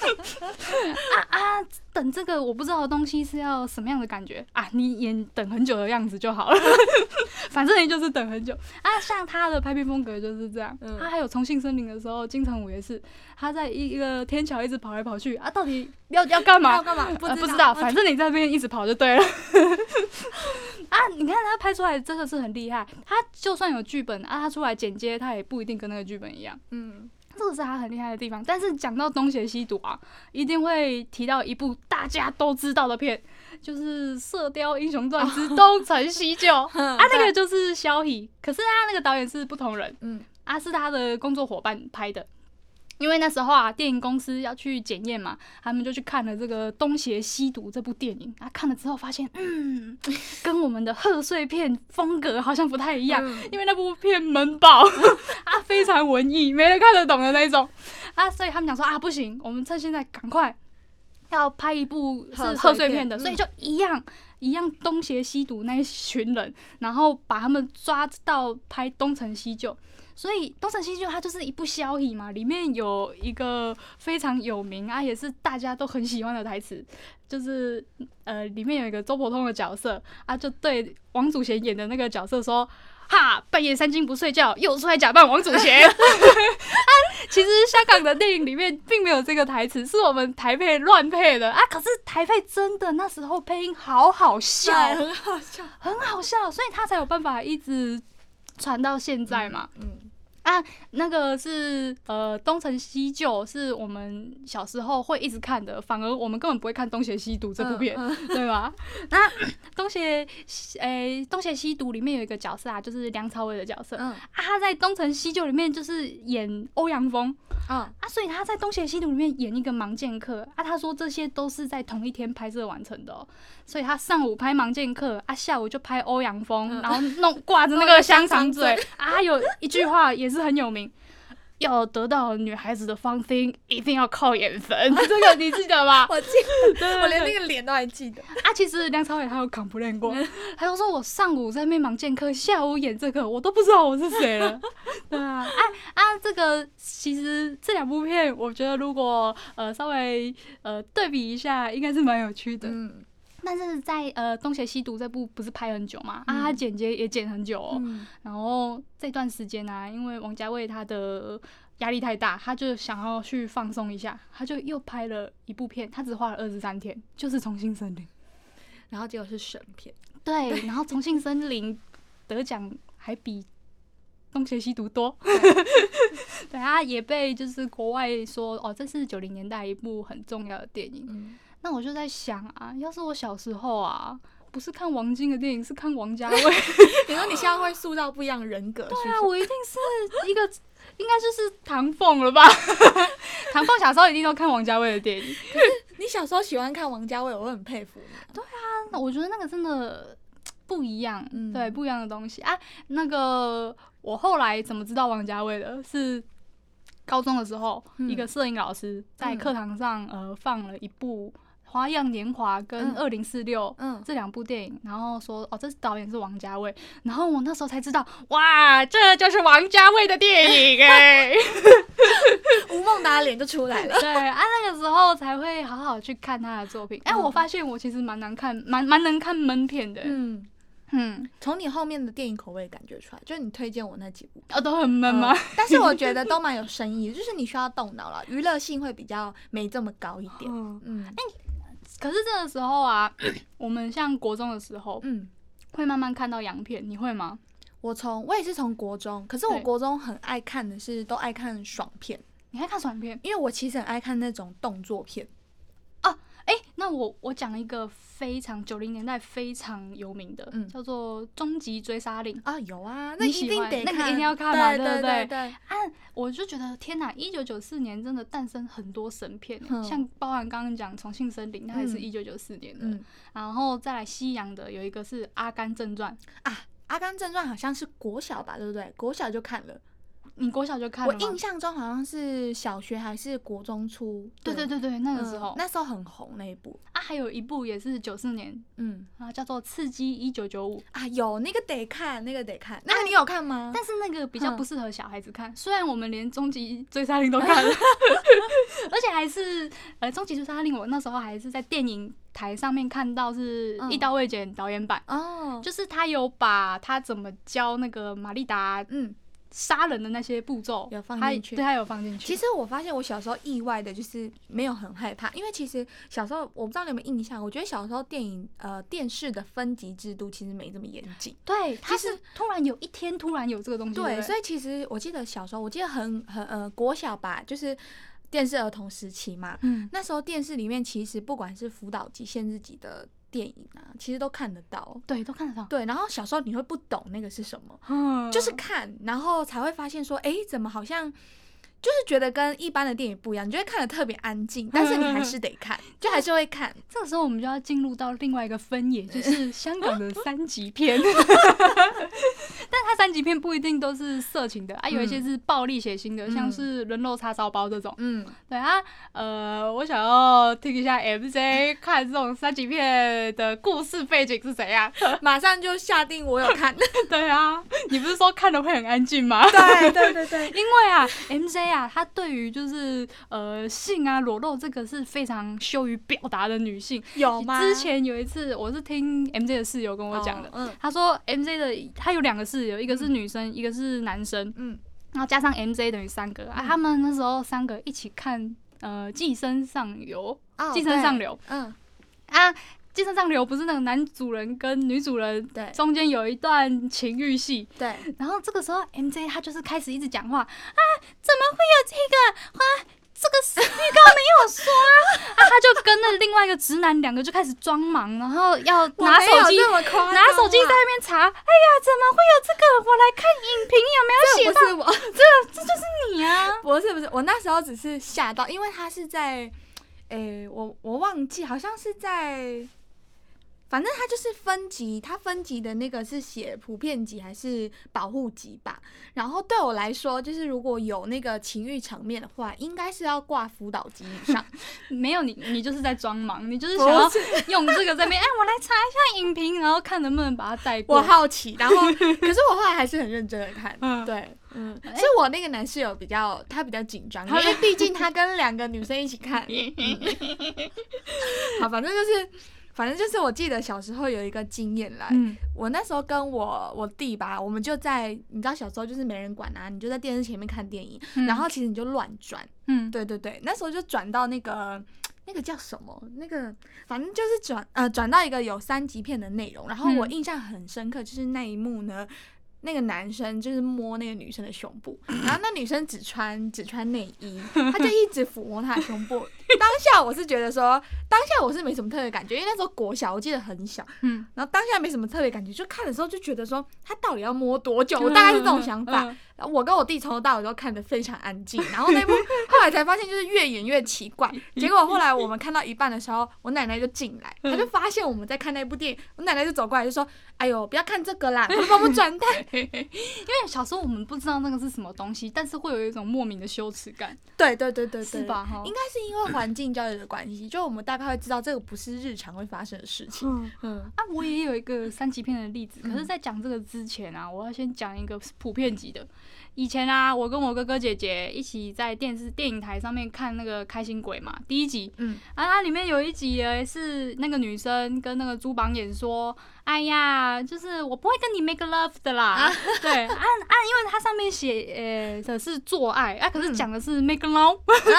[SPEAKER 1] 啊啊，等这个我不知道的东西是要什么样的感觉啊？你演等很久的样子就好了，反正你就是等很久啊。像他的拍片风格就是这样。嗯、他还有重庆森林的时候，金城武也是他在一一个天桥一直跑来跑去啊，到底 要要干嘛？
[SPEAKER 2] 要干嘛？不知道，呃、不知道，
[SPEAKER 1] 反正你在那边一直跑就对了。啊，你看他拍出来真的是很厉害。他就算有剧本啊，他出来剪接，他也不一定跟那个剧本一样。嗯。这个是他很厉害的地方，但是讲到东邪西毒啊，一定会提到一部大家都知道的片，就是《射雕英雄传之东成西就 》啊，那个就是萧逸，可是他那个导演是不同人，嗯，啊是他的工作伙伴拍的。因为那时候啊，电影公司要去检验嘛，他们就去看了这个《东邪西毒》这部电影啊，看了之后发现，嗯，跟我们的贺岁片风格好像不太一样，嗯、因为那部片闷爆 啊，非常文艺，没人看得懂的那种啊，所以他们讲说啊，不行，我们趁现在赶快要拍一部是贺岁片的，所以就一样一样东邪西毒那一群人，然后把他们抓到拍东成西就。所以《东成西就》它就是一部消息嘛，里面有一个非常有名啊，也是大家都很喜欢的台词，就是呃，里面有一个周伯通的角色啊，就对王祖贤演的那个角色说：“哈，半夜三更不睡觉，又出来假扮王祖贤。”啊，其实香港的电影里面并没有这个台词，是我们台配乱配的啊。可是台配真的那时候配音好好笑，
[SPEAKER 2] 很好笑，
[SPEAKER 1] 很好笑，所以他才有办法一直传到现在嘛。嗯。嗯啊，那个是呃，东成西就，是我们小时候会一直看的，反而我们根本不会看《东邪西毒》这部片，嗯嗯、对吧？那东邪，诶，《东邪西毒》里面有一个角色啊，就是梁朝伟的角色，嗯、啊，他在《东成西就》里面就是演欧阳锋。嗯、啊，所以他在《东邪西毒》里面演一个盲剑客啊，他说这些都是在同一天拍摄完成的，喔，所以他上午拍盲剑客啊，下午就拍欧阳锋，嗯、然后弄挂着那个香肠嘴啊，有一句话也是很有名。要得到女孩子的芳心，一定要靠眼神。这个你记得吗？
[SPEAKER 2] 我记得，对对对，我连那个脸都还记得。
[SPEAKER 1] 啊，其实梁朝伟他有 complain 过，他就说我上午在那边盲剑客，下午演这个，我都不知道我是谁了。对啊，啊啊，这个其实这两部片，我觉得如果呃稍微呃对比一下，应该是蛮有趣的。嗯。但是在呃《东邪西毒》这部不是拍很久嘛？啊，他剪接也剪很久哦。嗯、然后这段时间呢、啊，因为王家卫他的压力太大，他就想要去放松一下，他就又拍了一部片，他只花了二十三天，就是《重庆森林》，
[SPEAKER 2] 然后结果是神片。
[SPEAKER 1] 对，然后《重庆森林》得奖还比《东邪西毒》多。对啊，也被就是国外说哦，这是九零年代一部很重要的电影。嗯那我就在想啊，要是我小时候啊，不是看王晶的电影，是看王家卫，
[SPEAKER 2] 你说你现在会塑造不一样的人格？
[SPEAKER 1] 对啊，我一定是一个，应该就是唐凤了吧？唐凤小时候一定都看王家卫的电影。
[SPEAKER 2] 可是你小时候喜欢看王家卫，我很佩服你。
[SPEAKER 1] 对啊，我觉得那个真的不一样，嗯、对，不一样的东西啊。那个我后来怎么知道王家卫的？是。高中的时候，嗯、一个摄影老师在课堂上、嗯、呃放了一部《花样年华》跟《二零四六》这两部电影，嗯、然后说哦，这是导演是王家卫，然后我那时候才知道，哇，这就是王家卫的电影哎，
[SPEAKER 2] 吴孟达脸就出来了。
[SPEAKER 1] 对啊，那个时候才会好好去看他的作品。哎、嗯，我发现我其实蛮难看，蛮蛮能看闷片的。嗯。
[SPEAKER 2] 嗯，从你后面的电影口味感觉出来，就是你推荐我那几部，
[SPEAKER 1] 哦，都很闷吗？
[SPEAKER 2] 但是我觉得都蛮有深意，就是你需要动脑了，娱乐性会比较没这么高一点。嗯，哎、嗯，
[SPEAKER 1] 可是这个时候啊，我们像国中的时候，
[SPEAKER 2] 嗯，
[SPEAKER 1] 会慢慢看到洋片，你会吗？
[SPEAKER 2] 我从我也是从国中，可是我国中很爱看的是都爱看爽片。
[SPEAKER 1] 你爱看爽片？
[SPEAKER 2] 因为我其实很爱看那种动作片。
[SPEAKER 1] 哎、欸，那我我讲一个非常九零年代非常有名的，嗯、叫做《终极追杀令》
[SPEAKER 2] 啊，有啊，那一定得看，
[SPEAKER 1] 那个一定要看嘛，对，对不对，对，对，对？啊，我就觉得天哪，一九九四年真的诞生很多神片，嗯、像包含刚刚讲《重庆森林》，它也是一九九四年的，嗯、然后再来西洋的有一个是《阿甘正传》啊，《
[SPEAKER 2] 阿甘正传》好像是国小吧，对不对？国小就看了。
[SPEAKER 1] 你国小就看了？
[SPEAKER 2] 我印象中好像是小学还是国中初。
[SPEAKER 1] 对对对对，那个时候、嗯，
[SPEAKER 2] 那时候很红那一部
[SPEAKER 1] 啊，还有一部也是九四年，嗯啊，叫做《刺激一九九五》
[SPEAKER 2] 啊，有那个得看，那个得看，那个你有看吗？
[SPEAKER 1] 但是那个比较不适合小孩子看，嗯、虽然我们连《终极追杀令》都看了，而且还是呃，《终极追杀令》我那时候还是在电影台上面看到是一刀未剪导演版哦，嗯、就是他有把他怎么教那个玛丽达，嗯。杀人的那些步骤
[SPEAKER 2] 有放进去，
[SPEAKER 1] 对，他有放进去。
[SPEAKER 2] 其实我发现我小时候意外的就是没有很害怕，因为其实小时候我不知道你有没有印象，我觉得小时候电影呃电视的分级制度其实没这么严谨。
[SPEAKER 1] 对，它是突然有一天突然有这个东西。
[SPEAKER 2] 对，所以其实我记得小时候，我记得很很呃国小吧，就是电视儿童时期嘛，嗯，那时候电视里面其实不管是辅导级、限制级的。电影啊，其实都看得到，
[SPEAKER 1] 对，都看得到。
[SPEAKER 2] 对，然后小时候你会不懂那个是什么，嗯，就是看，然后才会发现说，哎，怎么好像。就是觉得跟一般的电影不一样，你就会看的特别安静，但是你还是得看，就还是会看。
[SPEAKER 1] 这个时候我们就要进入到另外一个分野，就是香港的三级片。但它三级片不一定都是色情的啊，有一些是暴力血腥的，像是人肉叉烧包这种。嗯，对啊，呃，我想要听一下 MJ 看这种三级片的故事背景是怎样，
[SPEAKER 2] 马上就下定我有看。
[SPEAKER 1] 对啊，你不是说看了会很安静吗？
[SPEAKER 2] 对对对对，
[SPEAKER 1] 因为啊，MJ 啊。啊，她对于就是呃性啊裸露这个是非常羞于表达的女性，
[SPEAKER 2] 有吗？
[SPEAKER 1] 之前有一次我是听 MJ 的室友跟我讲的，嗯，他说 MJ 的他有两个室友，一个是女生，一个是男生，嗯，然后加上 MJ 等于三个啊，他们那时候三个一起看呃寄生上流，寄生上流，嗯啊。寄生上流不是那个男主人跟女主人对中间有一段情欲戏对，然后这个时候 MJ 他就是开始一直讲话啊，怎么会有这个啊？这个预告没有说啊，他就跟那另外一个直男两个就开始装忙，然后要拿手机拿手机在那边查，哎呀，怎么会有这个？我来看影评有没有写到？这不是我，这这就是你啊？
[SPEAKER 2] 不是不是，我那时候只是吓到，因为他是在，诶，我我忘记好像是在。反正它就是分级，它分级的那个是写普遍级还是保护级吧？然后对我来说，就是如果有那个情欲场面的话，应该是要挂辅导级以上。
[SPEAKER 1] 没有你，你就是在装忙，你就是想要用这个在那边，哎，我来查一下影评，然后看能不能把它带过。
[SPEAKER 2] 我好奇，然后 可是我后来还是很认真的看。嗯，对，嗯，是我那个男室友比较，他比较紧张，因为毕竟他跟两个女生一起看。好，反正就是。反正就是我记得小时候有一个经验来，嗯、我那时候跟我我弟吧，我们就在你知道小时候就是没人管啊，你就在电视前面看电影，嗯、然后其实你就乱转，嗯，对对对，那时候就转到那个那个叫什么，那个反正就是转呃转到一个有三级片的内容，然后我印象很深刻，就是那一幕呢。那个男生就是摸那个女生的胸部，然后那女生只穿只穿内衣，他就一直抚摸她的胸部。当下我是觉得说，当下我是没什么特别感觉，因为那时候国小，我记得很小，嗯，然后当下没什么特别感觉，就看的时候就觉得说，他到底要摸多久？我大概是这种想法。然后我跟我弟从头到尾都看得非常安静，然后那部后来才发现就是越演越奇怪。结果后来我们看到一半的时候，我奶奶就进来，她就发现我们在看那部电影，我奶奶就走过来就说：“哎呦，不要看这个啦，我帮我们转台。” 因
[SPEAKER 1] 为小时候我们不知道那个是什么东西，但是会有一种莫名的羞耻感。
[SPEAKER 2] 对对对对对，
[SPEAKER 1] 是吧？哈，
[SPEAKER 2] 应该是因为环境教育的关系，就我们大概会知道这个不是日常会发生的事情。嗯
[SPEAKER 1] 嗯。啊，我也有一个三级片的例子，可是，在讲这个之前啊，我要先讲一个普遍级的。以前啊，我跟我哥哥姐姐一起在电视电影台上面看那个《开心鬼》嘛，第一集，嗯，啊，它里面有一集是那个女生跟那个朱榜眼说，哎呀，就是我不会跟你 make love 的啦，对啊啊，因为它上面写呃的是做爱啊，可是讲的是 make love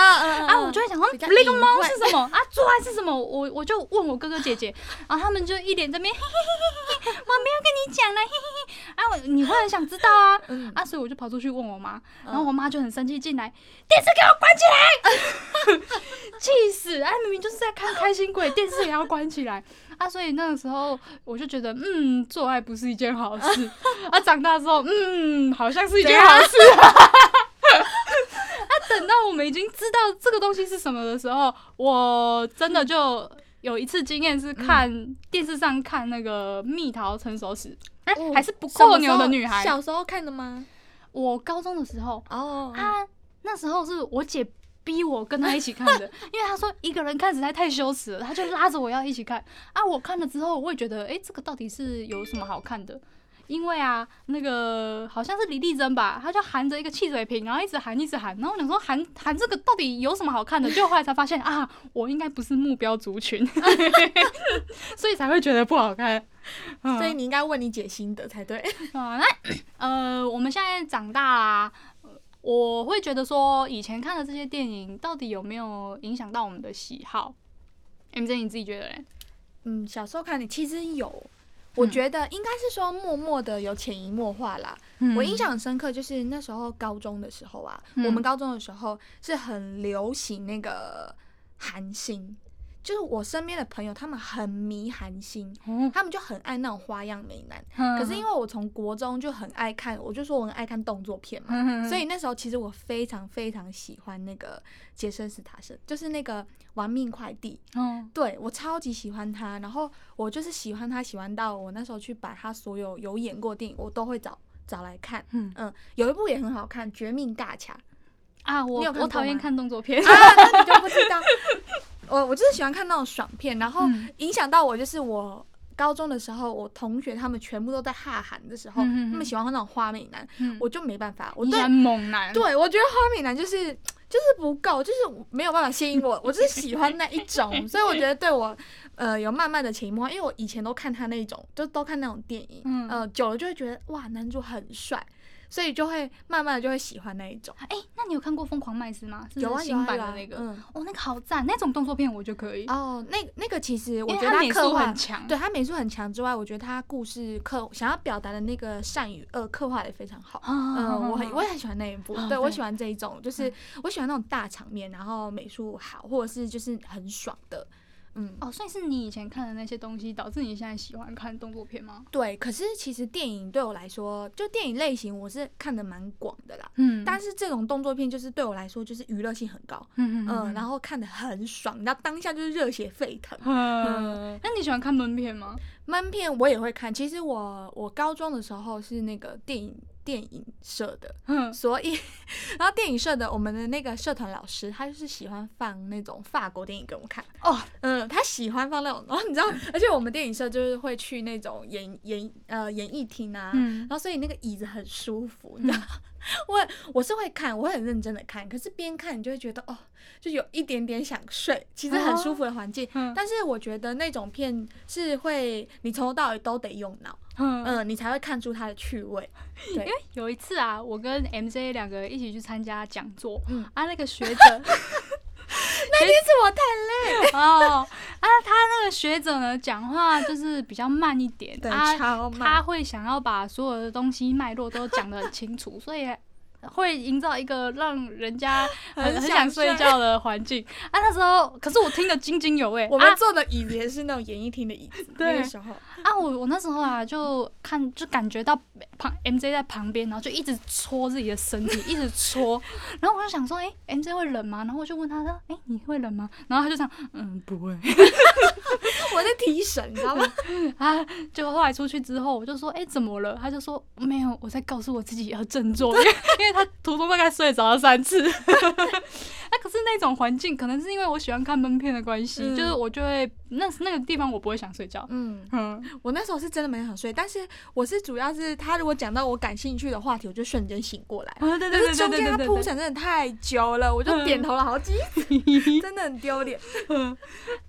[SPEAKER 1] 啊，我就会想说 make love 是什么？啊？做爱是什么？我我就问我哥哥姐姐，然后他们就一脸这边嘿嘿嘿嘿嘿，我没有跟你讲了嘿嘿嘿啊，我你会很想知道啊啊，所以我就跑出去问我妈，然后我妈就很生气进来，电视给我关起来，气死！哎，明明就是在看开心鬼，电视也要关起来。啊，所以那个时候我就觉得，嗯，做爱不是一件好事。啊，长大之后，嗯，好像是一件好事。啊，等到我们已经知道这个东西是什么的时候，我真的就有一次经验是看电视上看那个《蜜桃成熟时》，哎，还是不够牛的女孩。
[SPEAKER 2] 小时候看的吗？
[SPEAKER 1] 我高中的时候。
[SPEAKER 2] 哦。
[SPEAKER 1] 啊，那时候是我姐。逼我跟她一起看的，因为她说一个人看实在太羞耻了，她就拉着我要一起看啊。我看了之后，我也觉得，哎、欸，这个到底是有什么好看的？因为啊，那个好像是李丽珍吧，她就含着一个汽水瓶，然后一直含，一直含。然后我想说含含这个到底有什么好看的？就后来才发现啊，我应该不是目标族群，所以才会觉得不好看。
[SPEAKER 2] 所以你应该问你姐心得才对
[SPEAKER 1] 啊。那呃，我们现在长大啦。我会觉得说，以前看的这些电影到底有没有影响到我们的喜好？MJ，你自己觉得嘞？
[SPEAKER 2] 嗯，小时候看的其实有，我觉得应该是说默默的有潜移默化啦。嗯、我印象很深刻，就是那时候高中的时候啊，嗯、我们高中的时候是很流行那个韩星。就是我身边的朋友，他们很迷韩星，嗯、他们就很爱那种花样美男。嗯、可是因为我从国中就很爱看，我就说我很爱看动作片嘛，嗯、所以那时候其实我非常非常喜欢那个杰森斯塔森，就是那个玩命快递。嗯，对，我超级喜欢他，然后我就是喜欢他，喜欢到我那时候去把他所有有演过电影，我都会找找来看。嗯嗯，有一部也很好看，《绝命大侠》
[SPEAKER 1] 啊，我我讨厌看动作片
[SPEAKER 2] 啊，那你就不知道。我我就是喜欢看那种爽片，然后影响到我就是我高中的时候，我同学他们全部都在哈韩的时候，嗯、他们喜欢那种花美男，嗯、我就没办法，我对
[SPEAKER 1] 猛男，
[SPEAKER 2] 对我觉得花美男就是就是不够，就是没有办法吸引我，我就是喜欢那一种，所以我觉得对我呃有慢慢的潜移默化，因为我以前都看他那种，就都看那种电影，嗯、呃久了就会觉得哇男主很帅。所以就会慢慢的就会喜欢那一种。
[SPEAKER 1] 哎、欸，那你有看过《疯狂麦斯》吗？
[SPEAKER 2] 有啊，
[SPEAKER 1] 新版的那个。嗯、哦，那个好赞，那种动作片我就可以。
[SPEAKER 2] 哦，那那个其实我觉得他刻画很强，对他美术很强之外，我觉得他故事刻想要表达的那个善与恶刻画的非常好。嗯，嗯，我很我也很喜欢那一部。哦、对，我喜欢这一种，就是我喜欢那种大场面，然后美术好，或者是就是很爽的。嗯
[SPEAKER 1] 哦，所以是你以前看的那些东西导致你现在喜欢看动作片吗？
[SPEAKER 2] 对，可是其实电影对我来说，就电影类型我是看的蛮广的啦。
[SPEAKER 1] 嗯，
[SPEAKER 2] 但是这种动作片就是对我来说就是娱乐性很高。嗯嗯嗯，然后看的很爽，然后当下就是热血沸腾。
[SPEAKER 1] 嗯，那你喜欢看闷片吗？
[SPEAKER 2] 闷片我也会看。其实我我高中的时候是那个电影。电影社的，嗯，所以，然后电影社的我们的那个社团老师，他就是喜欢放那种法国电影给我们看。哦，嗯，他喜欢放那种，然后你知道，而且我们电影社就是会去那种演演呃演艺厅啊，嗯，然后所以那个椅子很舒服，你知道。嗯。我我是会看，我会很认真的看，可是边看你就会觉得哦，就有一点点想睡，其实很舒服的环境。嗯，但是我觉得那种片是会，你从头到尾都得用脑，嗯，嗯，你才会看出它的趣味。对，因为
[SPEAKER 1] 有一次啊，我跟 MJ 两个一起去参加讲座，嗯，啊，那个学者。
[SPEAKER 2] 那天是我太累
[SPEAKER 1] 哦，啊，他那个学者呢，讲话就是比较慢一点，
[SPEAKER 2] 对，
[SPEAKER 1] 他
[SPEAKER 2] 超慢，
[SPEAKER 1] 他会想要把所有的东西脉络都讲得很清楚，所以。会营造一个让人家很很想睡觉的环境啊！那时候可是我听得津津有味。
[SPEAKER 2] 我们坐的椅子也是那种演艺厅的椅子。对，那时候
[SPEAKER 1] 啊，我我那时候啊，就看就感觉到旁 MJ 在旁边，然后就一直搓自己的身体，一直搓。然后我就想说，哎，MJ 会冷吗？然后我就问他说，哎，你会冷吗？然后他就讲，嗯，不会。
[SPEAKER 2] 我在提神，你知道吗？
[SPEAKER 1] 啊，就后来出去之后，我就说，哎，怎么了？他就说没有，我在告诉我自己要振作，因为因为。他途中大概睡着了三次，那 可是那种环境，可能是因为我喜欢看闷片的关系，嗯、就是我就会那那个地方我不会想睡觉。嗯
[SPEAKER 2] 嗯，我那时候是真的没想睡，但是我是主要是他如果讲到我感兴趣的话题，我就瞬间醒过来。
[SPEAKER 1] 对对对对对对，
[SPEAKER 2] 中间他铺陈真的太久了，我就点头了好几次，真的很丢脸。
[SPEAKER 1] 嗯，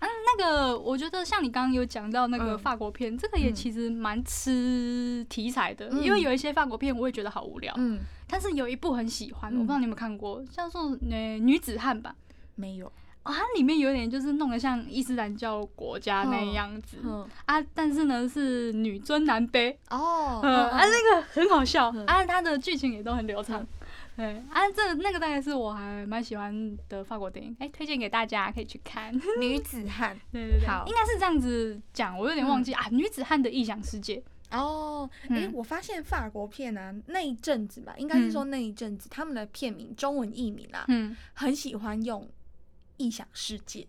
[SPEAKER 1] 那个我觉得像你刚刚有讲到那个法国片，嗯、这个也其实蛮吃题材的，嗯、因为有一些法国片我也觉得好无聊。嗯，但是有一部很喜欢，嗯、我不知道你有没有看过，叫做《呃女子汉》吧？
[SPEAKER 2] 没有。
[SPEAKER 1] 哦，它里面有点就是弄得像伊斯兰教国家那样子，嗯、啊，但是呢是女尊男卑哦，嗯、啊那个很好笑，嗯、啊它的剧情也都很流畅。嗯对啊，这那个大概是我还蛮喜欢的法国电影，哎、欸，推荐给大家可以去看《
[SPEAKER 2] 女子汉》。
[SPEAKER 1] 对对对，好，应该是这样子讲，我有点忘记、嗯、啊，《女子汉的异想世界》
[SPEAKER 2] 哦，哎、欸，嗯、我发现法国片啊，那一阵子吧，应该是说那一阵子，他们的片名中文译名啊，嗯，很喜欢用《异想世界》。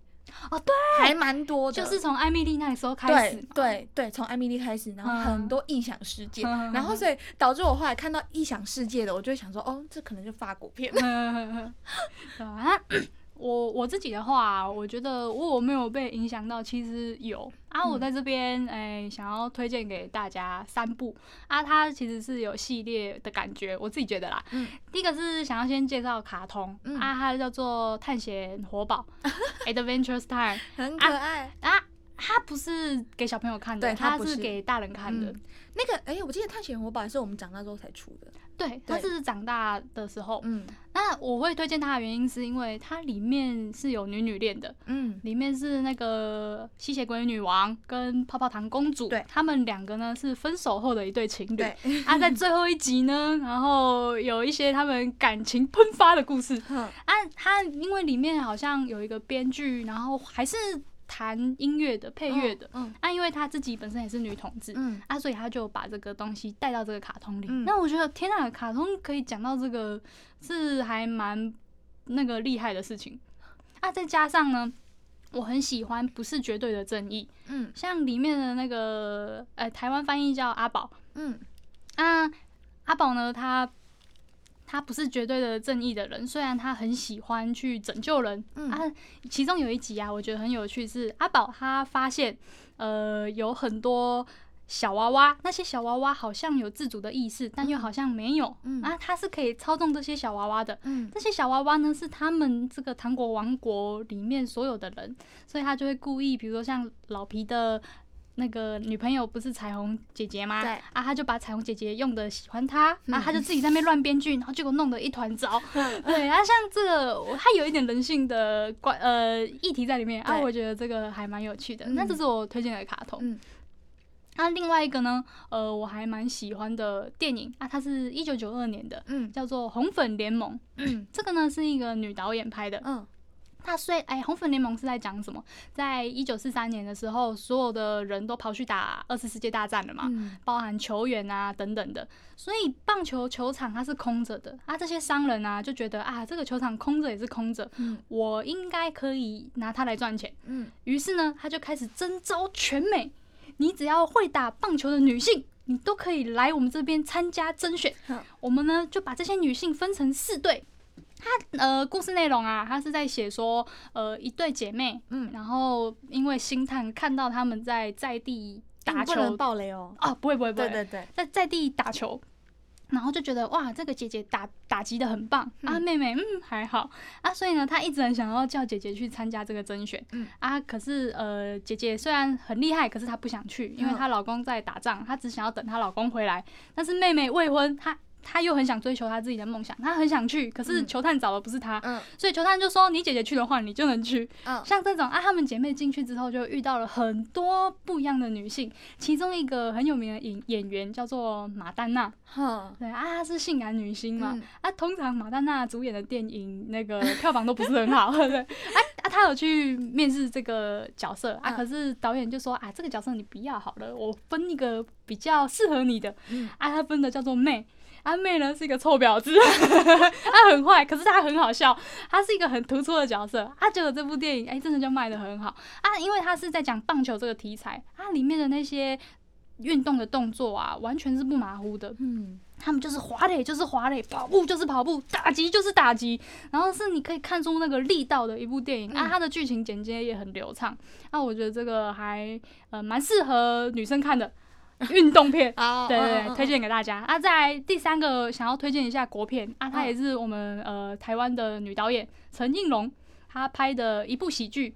[SPEAKER 1] 哦，对，
[SPEAKER 2] 还蛮多的，
[SPEAKER 1] 就是从艾米丽那个时候开始，
[SPEAKER 2] 对对对，从艾米丽开始，然后很多异想世界，嗯、然后所以导致我后来看到异想世界的，我就会想说，哦，这可能就法国片。嗯 我我自己的话，我觉得我有没有被影响到，其实有啊。我在这边哎、欸，想要推荐给大家三部啊，它其实是有系列的感觉，我自己觉得啦。嗯、第一个是想要先介绍卡通、嗯、啊，它叫做《探险活宝 》（Adventure Time），很可爱啊。
[SPEAKER 1] 啊它不是给小朋友看的，对，它是给大人看的。
[SPEAKER 2] 嗯、那个，哎、欸，我记得《探险活宝》是我们长大之后才出的。
[SPEAKER 1] 对，它是长大的时候。嗯，那我会推荐它的原因是因为它里面是有女女恋的。嗯，里面是那个吸血鬼女王跟泡泡糖公主，对，他们两个呢是分手后的一对情侣。对，啊，在最后一集呢，然后有一些他们感情喷发的故事。嗯，啊，它因为里面好像有一个编剧，然后还是。弹音乐的配乐的，嗯，啊，因为她自己本身也是女同志，嗯，啊，所以她就把这个东西带到这个卡通里。嗯，那我觉得天呐，卡通可以讲到这个是还蛮那个厉害的事情啊。再加上呢，我很喜欢不是绝对的正义，嗯，像里面的那个呃、欸，台湾翻译叫阿宝，嗯，啊，阿宝呢，他。他不是绝对的正义的人，虽然他很喜欢去拯救人。嗯、啊，其中有一集啊，我觉得很有趣，是阿宝他发现，呃，有很多小娃娃，那些小娃娃好像有自主的意识，但又好像没有。嗯、啊，他是可以操纵这些小娃娃的。嗯，这些小娃娃呢，是他们这个糖果王国里面所有的人，所以他就会故意，比如说像老皮的。那个女朋友不是彩虹姐姐吗？对啊，他就把彩虹姐姐用的喜欢他，然后、嗯啊、他就自己在那边乱编剧，然后结果弄得一团糟。嗯、对啊，像这个，他有一点人性的关呃议题在里面啊，我觉得这个还蛮有趣的。嗯、那这是我推荐的卡通。那、嗯啊、另外一个呢，呃，我还蛮喜欢的电影啊，它是一九九二年的，嗯，叫做《红粉联盟》。嗯，这个呢是一个女导演拍的。嗯。他虽哎，红粉联盟是在讲什么？在一九四三年的时候，所有的人都跑去打二次世界大战了嘛，嗯、包含球员啊等等的。所以棒球球场它是空着的啊，这些商人啊就觉得啊，这个球场空着也是空着，嗯、我应该可以拿它来赚钱。嗯，于是呢，他就开始征招全美，你只要会打棒球的女性，你都可以来我们这边参加甄选。嗯、我们呢就把这些女性分成四队。他呃，故事内容啊，他是在写说，呃，一对姐妹，嗯，然后因为星探看到他们在在地打球，不能
[SPEAKER 2] 爆雷哦，
[SPEAKER 1] 啊，不会不会不会，
[SPEAKER 2] 对对对，
[SPEAKER 1] 在在地打球，然后就觉得哇，这个姐姐打打击的很棒，嗯、啊，妹妹嗯还好，啊，所以呢，他一直很想要叫姐姐去参加这个甄选，嗯。啊，可是呃，姐姐虽然很厉害，可是她不想去，因为她老公在打仗，她只想要等她老公回来，但是妹妹未婚，她。他又很想追求他自己的梦想，他很想去，可是球探找的不是他，嗯、所以球探就说：“你姐姐去的话，你就能去。嗯”像这种啊，她们姐妹进去之后就遇到了很多不一样的女性，其中一个很有名的演演员叫做马丹娜，嗯、对啊，她是性感女星嘛，嗯、啊，通常马丹娜主演的电影那个票房都不是很好，对，哎啊，她有去面试这个角色啊，可是导演就说啊，这个角色你不要好了，我分一个比较适合你的，嗯、啊，他分的叫做妹。阿妹呢是一个臭婊子，她很坏，可是她很好笑，她是一个很突出的角色。她觉得这部电影哎、欸，真的就卖的很好啊，因为她是在讲棒球这个题材，它里面的那些运动的动作啊，完全是不马虎的。嗯，他们就是滑垒就是滑垒，跑步就是跑步，打击就是打击，然后是你可以看出那个力道的一部电影、嗯、啊。它的剧情剪接也很流畅，那、啊、我觉得这个还呃蛮适合女生看的。运动片，对对对，推荐给大家啊！再来第三个想要推荐一下国片啊，它也是我们呃台湾的女导演陈映蓉她拍的一部喜剧，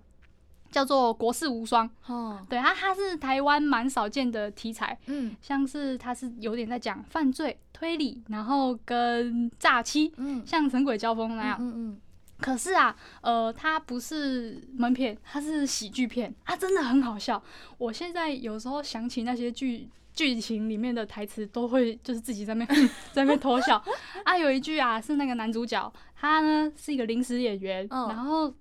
[SPEAKER 1] 叫做《国士无双》。
[SPEAKER 2] 哦，
[SPEAKER 1] 对，它它是台湾蛮少见的题材，
[SPEAKER 2] 嗯，
[SPEAKER 1] 像是它是有点在讲犯罪推理，然后跟诈欺，
[SPEAKER 2] 嗯，
[SPEAKER 1] 像《神鬼交锋》那样。
[SPEAKER 2] 嗯嗯。
[SPEAKER 1] 可是啊，呃，它不是闷片，它是喜剧片，啊真的很好笑。我现在有时候想起那些剧剧情里面的台词，都会就是自己在那边 在那边偷笑。啊，有一句啊，是那个男主角，他呢是一个临时演员，
[SPEAKER 2] 嗯、
[SPEAKER 1] 然后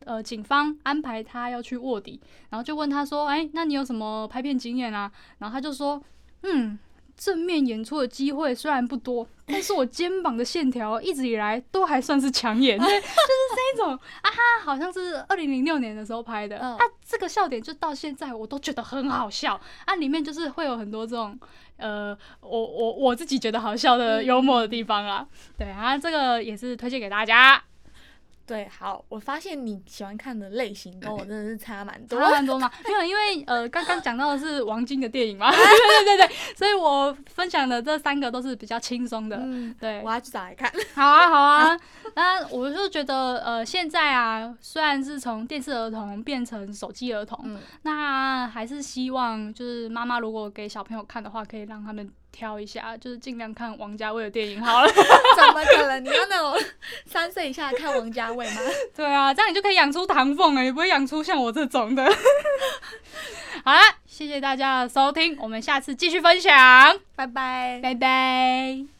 [SPEAKER 1] 呃，警方安排他要去卧底，然后就问他说：“哎、欸，那你有什么拍片经验啊？”然后他就说：“嗯。”正面演出的机会虽然不多，但是我肩膀的线条一直以来都还算是抢眼，对，就是这一种啊哈，好像是二零零六年的时候拍的，啊，这个笑点就到现在我都觉得很好笑，啊，里面就是会有很多这种呃，我我我自己觉得好笑的幽默的地方啊，对啊，这个也是推荐给大家。
[SPEAKER 2] 对，好，我发现你喜欢看的类型跟我真的是差蛮多，
[SPEAKER 1] 差蛮多嘛。没有，因为呃，刚刚讲到的是王晶的电影嘛，对对对对，所以我分享的这三个都是比较轻松的。嗯，对，
[SPEAKER 2] 我要去找来看。
[SPEAKER 1] 好啊，好啊。那我就觉得，呃，现在啊，虽然是从电视儿童变成手机儿童，嗯，那还是希望就是妈妈如果给小朋友看的话，可以让他们。挑一下，就是尽量看王家卫的电影好了。
[SPEAKER 2] 怎么可能？你要那种 三岁以下看王家卫吗？
[SPEAKER 1] 对啊，这样你就可以养出唐凤了，也不会养出像我这种的。好了，谢谢大家的收听，我们下次继续分享，
[SPEAKER 2] 拜拜，
[SPEAKER 1] 拜拜。